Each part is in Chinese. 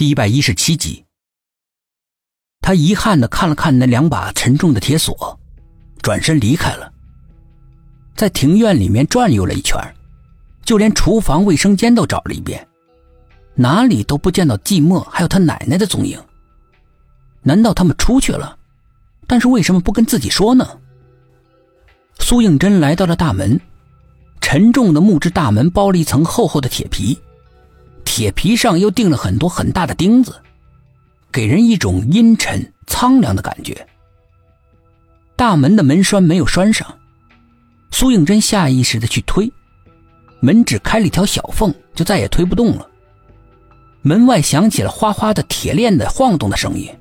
第一百一十七集，他遗憾的看了看那两把沉重的铁锁，转身离开了。在庭院里面转悠了一圈，就连厨房、卫生间都找了一遍，哪里都不见到季墨还有他奶奶的踪影。难道他们出去了？但是为什么不跟自己说呢？苏应真来到了大门，沉重的木质大门包了一层厚厚的铁皮。铁皮上又钉了很多很大的钉子，给人一种阴沉苍凉的感觉。大门的门栓没有拴上，苏应真下意识的去推，门只开了一条小缝，就再也推不动了。门外响起了哗哗的铁链的晃动的声音。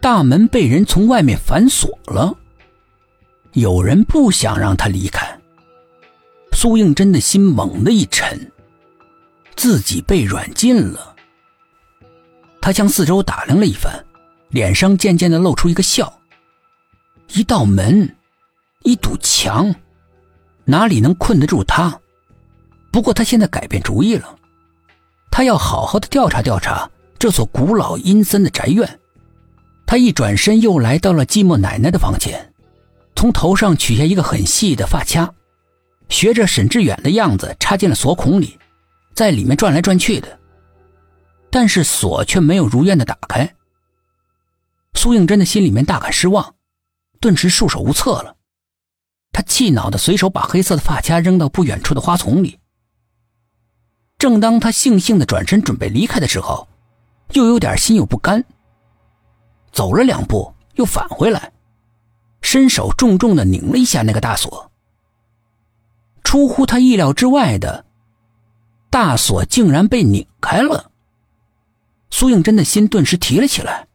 大门被人从外面反锁了，有人不想让他离开。苏应真的心猛地一沉。自己被软禁了。他向四周打量了一番，脸上渐渐的露出一个笑。一道门，一堵墙，哪里能困得住他？不过他现在改变主意了，他要好好的调查调查这所古老阴森的宅院。他一转身，又来到了寂寞奶奶的房间，从头上取下一个很细的发卡，学着沈志远的样子插进了锁孔里。在里面转来转去的，但是锁却没有如愿的打开。苏应真的心里面大感失望，顿时束手无策了。他气恼的随手把黑色的发卡扔到不远处的花丛里。正当他悻悻的转身准备离开的时候，又有点心有不甘。走了两步，又返回来，伸手重重的拧了一下那个大锁。出乎他意料之外的。大锁竟然被拧开了，苏应真的心顿时提了起来。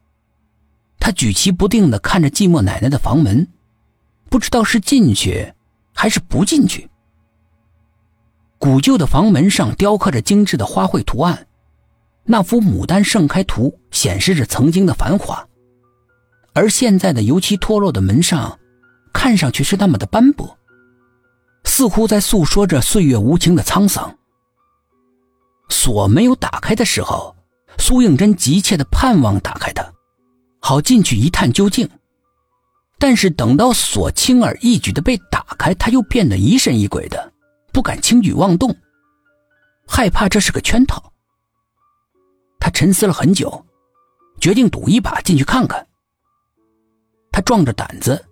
他举棋不定的看着寂寞奶奶的房门，不知道是进去还是不进去。古旧的房门上雕刻着精致的花卉图案，那幅牡丹盛开图显示着曾经的繁华，而现在的油漆脱落的门上，看上去是那么的斑驳，似乎在诉说着岁月无情的沧桑。锁没有打开的时候，苏应真急切的盼望打开它，好进去一探究竟。但是等到锁轻而易举的被打开，他又变得疑神疑鬼的，不敢轻举妄动，害怕这是个圈套。他沉思了很久，决定赌一把进去看看。他壮着胆子，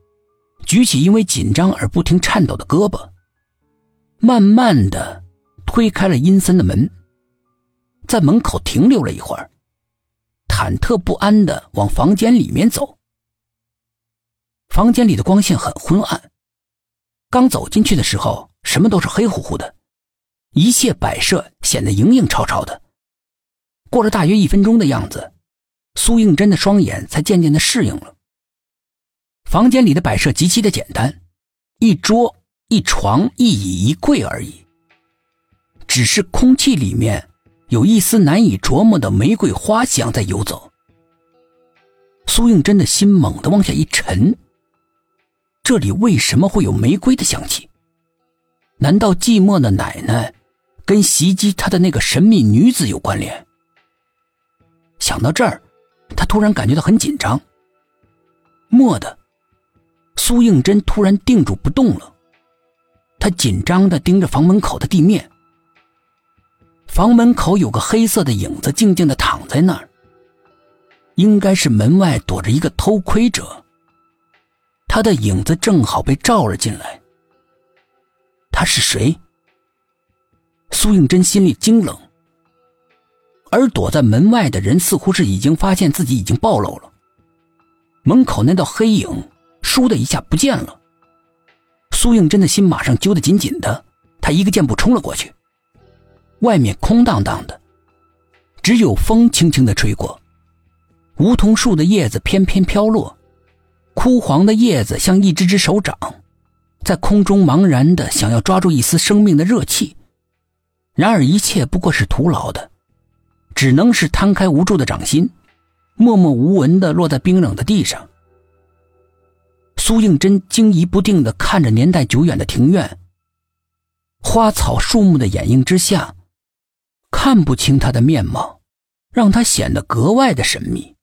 举起因为紧张而不停颤抖的胳膊，慢慢的推开了阴森的门。在门口停留了一会儿，忐忑不安的往房间里面走。房间里的光线很昏暗，刚走进去的时候，什么都是黑乎乎的，一切摆设显得影影绰绰的。过了大约一分钟的样子，苏应真的双眼才渐渐的适应了。房间里的摆设极其的简单，一桌、一床、一椅、一柜而已，只是空气里面。有一丝难以琢磨的玫瑰花香在游走。苏应真的心猛地往下一沉。这里为什么会有玫瑰的香气？难道寂寞的奶奶跟袭击他的那个神秘女子有关联？想到这儿，他突然感觉到很紧张。蓦地，苏应真突然定住不动了，他紧张地盯着房门口的地面。房门口有个黑色的影子，静静的躺在那儿。应该是门外躲着一个偷窥者。他的影子正好被照了进来。他是谁？苏应真心里惊冷。而躲在门外的人似乎是已经发现自己已经暴露了。门口那道黑影“倏”的一下不见了。苏应真的心马上揪得紧紧的，他一个箭步冲了过去。外面空荡荡的，只有风轻轻的吹过，梧桐树的叶子翩翩飘落，枯黄的叶子像一只只手掌，在空中茫然的想要抓住一丝生命的热气，然而一切不过是徒劳的，只能是摊开无助的掌心，默默无闻的落在冰冷的地上。苏应真惊疑不定的看着年代久远的庭院，花草树木的掩映之下。看不清他的面貌，让他显得格外的神秘。